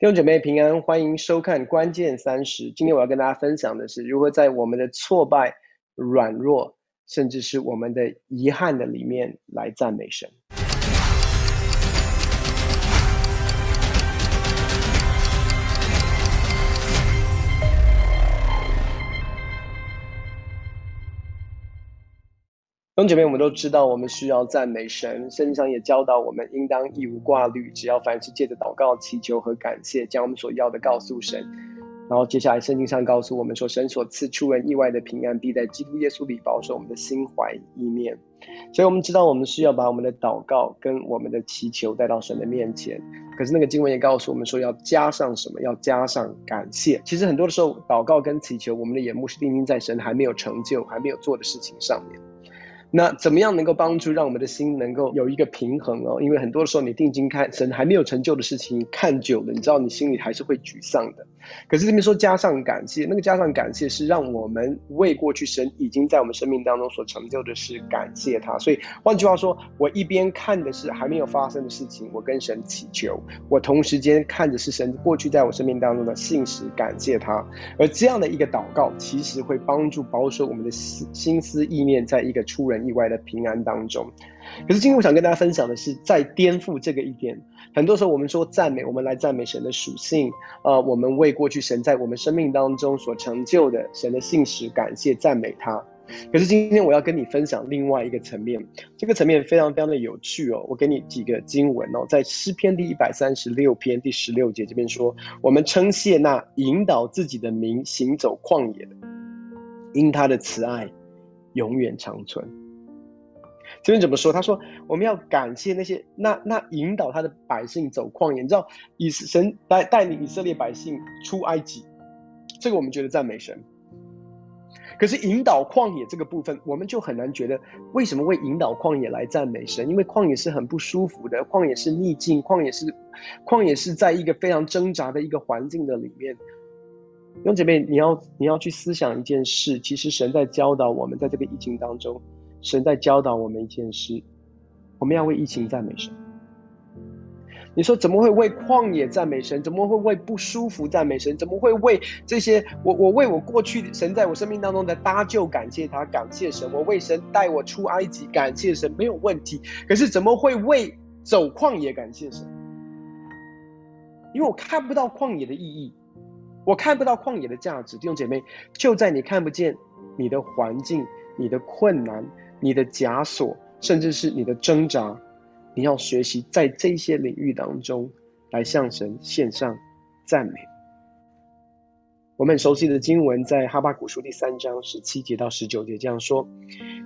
弟兄姐妹平安，欢迎收看关键三十。今天我要跟大家分享的是，如何在我们的挫败、软弱，甚至是我们的遗憾的里面来赞美神。弟兄姐妹，我们都知道，我们需要赞美神。圣经上也教导我们，应当一无挂虑，只要凡事借着祷告、祈求和感谢，将我们所要的告诉神。然后接下来，圣经上告诉我们说，神所赐出人意外的平安，必在基督耶稣里保守我们的心怀意念。所以，我们知道，我们需要把我们的祷告跟我们的祈求带到神的面前。可是，那个经文也告诉我们说，要加上什么？要加上感谢。其实，很多的时候，祷告跟祈求，我们的眼目是定睛在神还没有成就、还没有做的事情上面。那怎么样能够帮助让我们的心能够有一个平衡哦？因为很多时候你定睛看神还没有成就的事情，看久了，你知道你心里还是会沮丧的。可是这边说加上感谢，那个加上感谢是让我们为过去神已经在我们生命当中所成就的事感谢他。所以换句话说，我一边看的是还没有发生的事情，我跟神祈求；我同时间看的是神过去在我生命当中的信实，感谢他。而这样的一个祷告，其实会帮助保守我们的心心思意念，在一个出人意外的平安当中。可是今天我想跟大家分享的是，在颠覆这个一点。很多时候我们说赞美，我们来赞美神的属性，呃，我们为过去神在我们生命当中所成就的神的信实感谢赞美他。可是今天我要跟你分享另外一个层面，这个层面非常非常的有趣哦。我给你几个经文哦，在诗篇第一百三十六篇第十六节这边说，我们称谢那引导自己的民行走旷野的，因他的慈爱永远长存。这边怎么说？他说：“我们要感谢那些那那引导他的百姓走旷野，你知道以神带带领以色列百姓出埃及，这个我们觉得赞美神。可是引导旷野这个部分，我们就很难觉得为什么会引导旷野来赞美神？因为旷野是很不舒服的，旷野是逆境，旷野是旷野是在一个非常挣扎的一个环境的里面。兄姐妹，你要你要去思想一件事，其实神在教导我们，在这个疫情当中。”神在教导我们一件事：我们要为疫情赞美神。你说怎么会为旷野赞美神？怎么会为不舒服赞美神？怎么会为这些？我我为我过去神在我生命当中的搭救感谢他，感谢神。我为神带我出埃及，感谢神没有问题。可是怎么会为走旷野感谢神？因为我看不到旷野的意义，我看不到旷野的价值。弟兄姐妹，就在你看不见你的环境、你的困难。你的枷锁，甚至是你的挣扎，你要学习在这些领域当中来向神献上赞美。我们很熟悉的经文在哈巴古书第三章十七节到十九节这样说：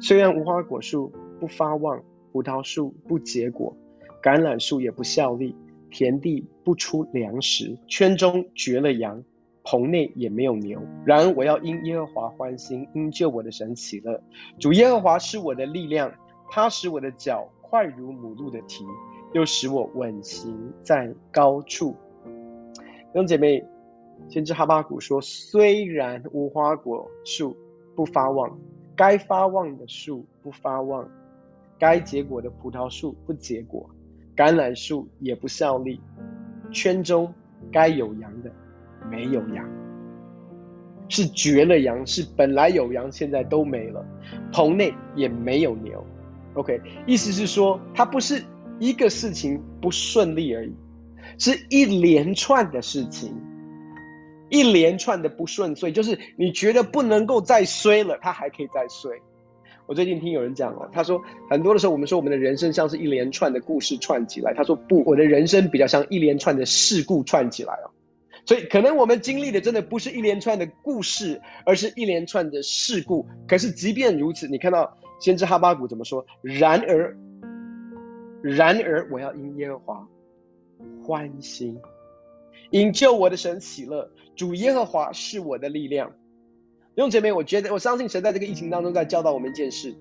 虽然无花果树不发旺，葡萄树不结果，橄榄树也不效力，田地不出粮食，圈中绝了羊。棚内也没有牛，然而我要因耶和华欢心，因救我的神喜乐。主耶和华是我的力量，他使我的脚快如母鹿的蹄，又使我稳行在高处。弟兄姐妹，先知哈巴谷说：虽然无花果树不发旺，该发旺的树不发旺，该结果的葡萄树不结果，橄榄树也不效力，圈中该有羊的。没有羊，是绝了羊，是本来有羊，现在都没了。棚内也没有牛。OK，意思是说，它不是一个事情不顺利而已，是一连串的事情，一连串的不顺遂，就是你觉得不能够再衰了，它还可以再衰。我最近听有人讲了，他说很多的时候，我们说我们的人生像是一连串的故事串起来，他说不，我的人生比较像一连串的事故串起来哦。所以，可能我们经历的真的不是一连串的故事，而是一连串的事故。可是，即便如此，你看到先知哈巴谷怎么说？然而，然而，我要因耶和华欢心，因救我的神喜乐。主耶和华是我的力量。用姐妹，我觉得我相信神在这个疫情当中在教导我们一件事：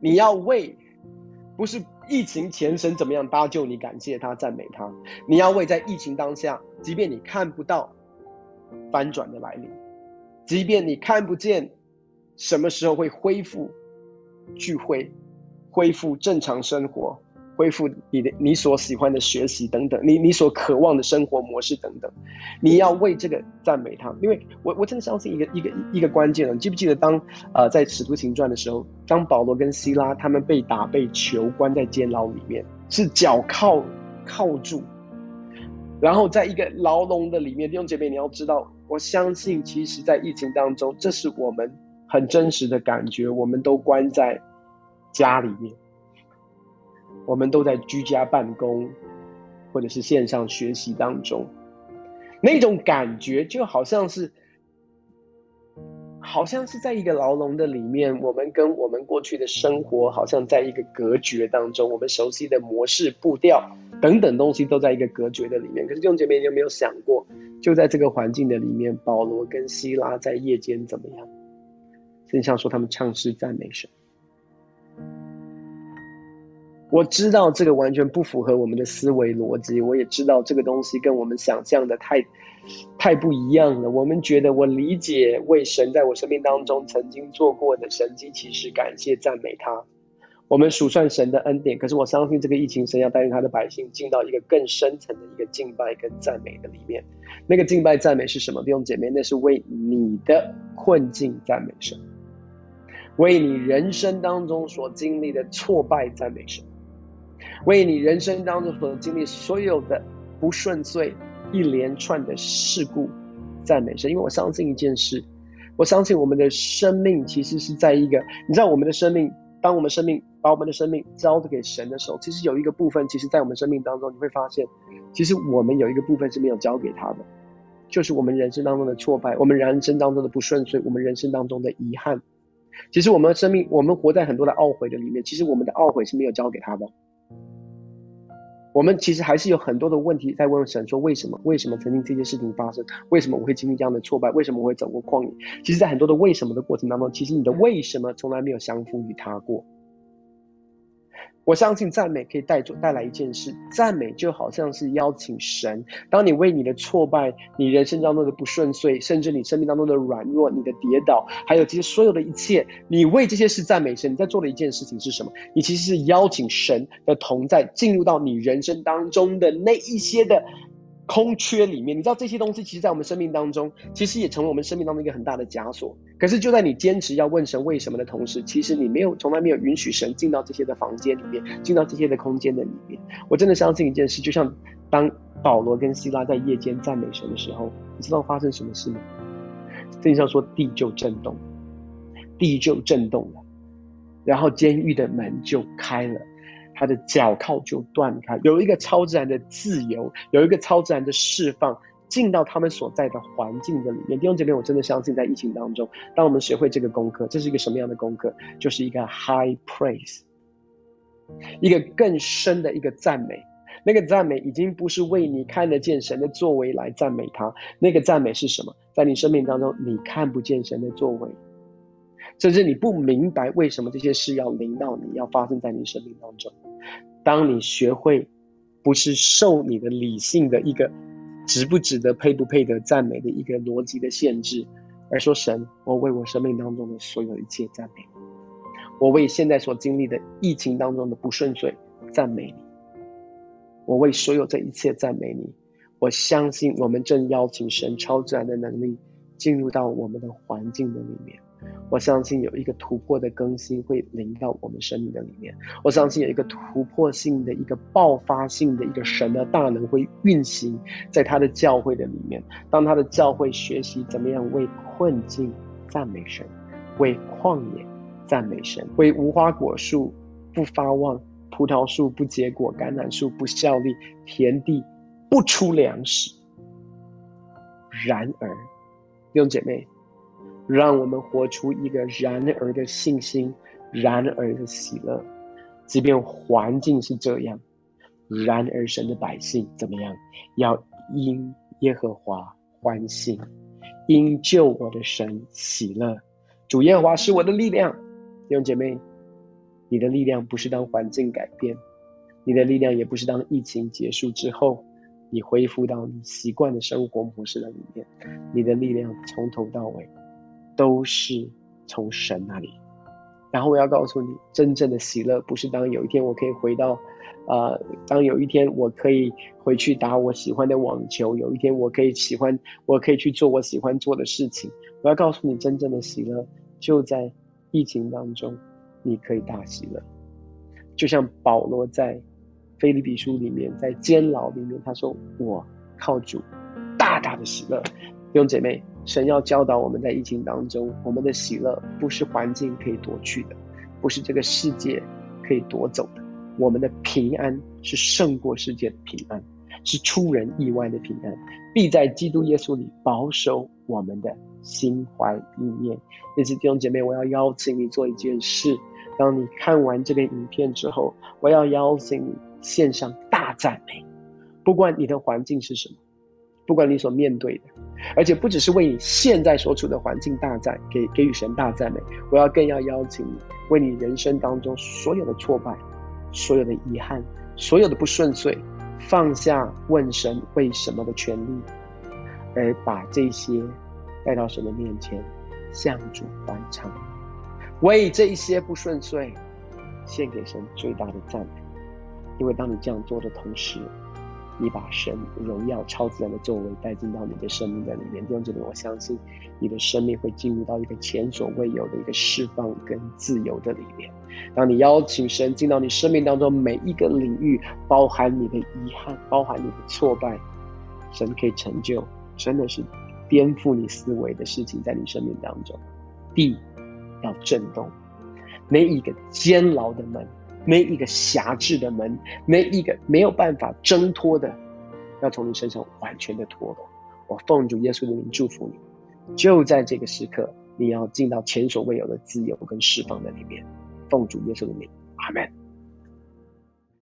你要为，不是。疫情前神怎么样搭救你？感谢他，赞美他。你要为在疫情当下，即便你看不到翻转的来临，即便你看不见什么时候会恢复聚会、恢复正常生活、恢复你的你所喜欢的学习等等，你你所渴望的生活模式等等，你要为这个赞美他，因为我我真的相信一个一个一个关键了，你记不记得当呃在使徒行传的时候，当保罗跟希拉他们被打被囚关在监牢里面，是脚铐铐住，然后在一个牢笼的里面，弟兄姐妹你要知道，我相信其实在疫情当中，这是我们很真实的感觉，我们都关在家里面。我们都在居家办公，或者是线上学习当中，那种感觉就好像是，好像是在一个牢笼的里面，我们跟我们过去的生活好像在一个隔绝当中，我们熟悉的模式、步调等等东西都在一个隔绝的里面。可是弟兄姐妹，你有没有想过，就在这个环境的里面，保罗跟希拉在夜间怎么样？圣经上说他们唱诗赞美神。我知道这个完全不符合我们的思维逻辑，我也知道这个东西跟我们想象的太，太不一样了。我们觉得我理解为神在我生命当中曾经做过的神迹其实，感谢赞美他。我们数算神的恩典，可是我相信这个疫情神要带领他的百姓进到一个更深层的一个敬拜跟赞美的里面。那个敬拜赞美是什么？弟兄姐妹，那是为你的困境赞美神，为你人生当中所经历的挫败赞美神。为你人生当中所经历所有的不顺遂、一连串的事故，赞美神。因为我相信一件事，我相信我们的生命其实是在一个，你知道，我们的生命，当我们生命把我们的生命交给神的时候，其实有一个部分，其实在我们生命当中，你会发现，其实我们有一个部分是没有交给他的，就是我们人生当中的挫败，我们人生当中的不顺遂，我们人生当中的遗憾。其实我们的生命，我们活在很多的懊悔的里面，其实我们的懊悔是没有交给他的。我们其实还是有很多的问题在问神，说为什么？为什么曾经这些事情发生？为什么我会经历这样的挫败？为什么我会走过旷野？其实，在很多的为什么的过程当中，其实你的为什么从来没有降服于他过。我相信赞美可以带走带来一件事，赞美就好像是邀请神。当你为你的挫败、你人生当中的不顺遂，甚至你生命当中的软弱、你的跌倒，还有这些所有的一切，你为这些事赞美神。你在做的一件事情是什么？你其实是邀请神的同在进入到你人生当中的那一些的。空缺里面，你知道这些东西，其实，在我们生命当中，其实也成为我们生命当中一个很大的枷锁。可是，就在你坚持要问神为什么的同时，其实你没有，从来没有允许神进到这些的房间里面，进到这些的空间的里面。我真的相信一件事，就像当保罗跟希拉在夜间赞美神的时候，你知道发生什么事吗？圣经上说，地就震动，地就震动了，然后监狱的门就开了。他的脚铐就断开，有一个超自然的自由，有一个超自然的释放，进到他们所在的环境的里面。弟兄姐妹，我真的相信，在疫情当中，当我们学会这个功课，这是一个什么样的功课？就是一个 high praise，一个更深的一个赞美。那个赞美已经不是为你看得见神的作为来赞美他，那个赞美是什么？在你生命当中，你看不见神的作为。甚至你不明白为什么这些事要临到你，要发生在你生命当中。当你学会不是受你的理性的一个值不值得、配不配得赞美的一个逻辑的限制，而说神，我为我生命当中的所有一切赞美，我为现在所经历的疫情当中的不顺遂赞美你，我为所有这一切赞美你。我相信我们正邀请神超自然的能力进入到我们的环境的里面。我相信有一个突破的更新会临到我们生命的里面。我相信有一个突破性的一个爆发性的一个神的大能会运行在他的教会的里面。当他的教会学习怎么样为困境赞美神，为旷野赞美神，为无花果树不发旺、葡萄树不结果、橄榄树不效力、田地不出粮食。然而，弟兄姐妹。让我们活出一个然而的信心，然而的喜乐，即便环境是这样，然而神的百姓怎么样？要因耶和华欢喜，因救我的神喜乐。主耶和华是我的力量。弟兄姐妹，你的力量不是当环境改变，你的力量也不是当疫情结束之后，你恢复到你习惯的生活模式的里面，你的力量从头到尾。都是从神那里，然后我要告诉你，真正的喜乐不是当有一天我可以回到，呃，当有一天我可以回去打我喜欢的网球，有一天我可以喜欢，我可以去做我喜欢做的事情。我要告诉你，真正的喜乐就在疫情当中，你可以大喜乐。就像保罗在菲利比书里面，在监牢里面，他说：“我靠主大大的喜乐。”弟兄姐妹。神要教导我们在疫情当中，我们的喜乐不是环境可以夺去的，不是这个世界可以夺走的。我们的平安是胜过世界的平安，是出人意外的平安，必在基督耶稣里保守我们的心怀意念。因此，弟兄姐妹，我要邀请你做一件事：当你看完这个影片之后，我要邀请你献上大赞美，不管你的环境是什么。不管你所面对的，而且不只是为你现在所处的环境大赞，给给予神大赞美。我要更要邀请你，为你人生当中所有的挫败、所有的遗憾、所有的不顺遂，放下问神为什么的权利，而把这些带到神的面前，向主欢唱，为这一些不顺遂献给神最大的赞美。因为当你这样做的同时，你把神荣耀、超自然的作为带进到你的生命的里面，弟兄姊妹，我相信你的生命会进入到一个前所未有的一个释放跟自由的里面。当你邀请神进到你生命当中每一个领域，包含你的遗憾，包含你的挫败，神可以成就，真的是颠覆你思维的事情在你生命当中。地要震动，每一个监牢的门。每一个狭制的门，每一个没有办法挣脱的，要从你身上完全的脱落。我奉主耶稣的名祝福你，就在这个时刻，你要进到前所未有的自由跟释放的里面。奉主耶稣的名，阿门。